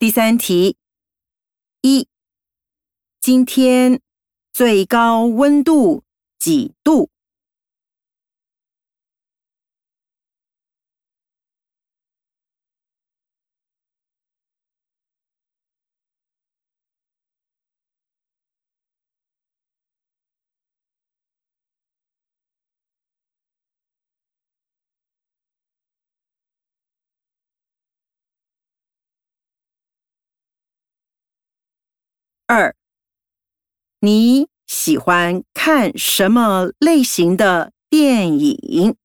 第三题：一，今天最高温度几度？二，你喜欢看什么类型的电影？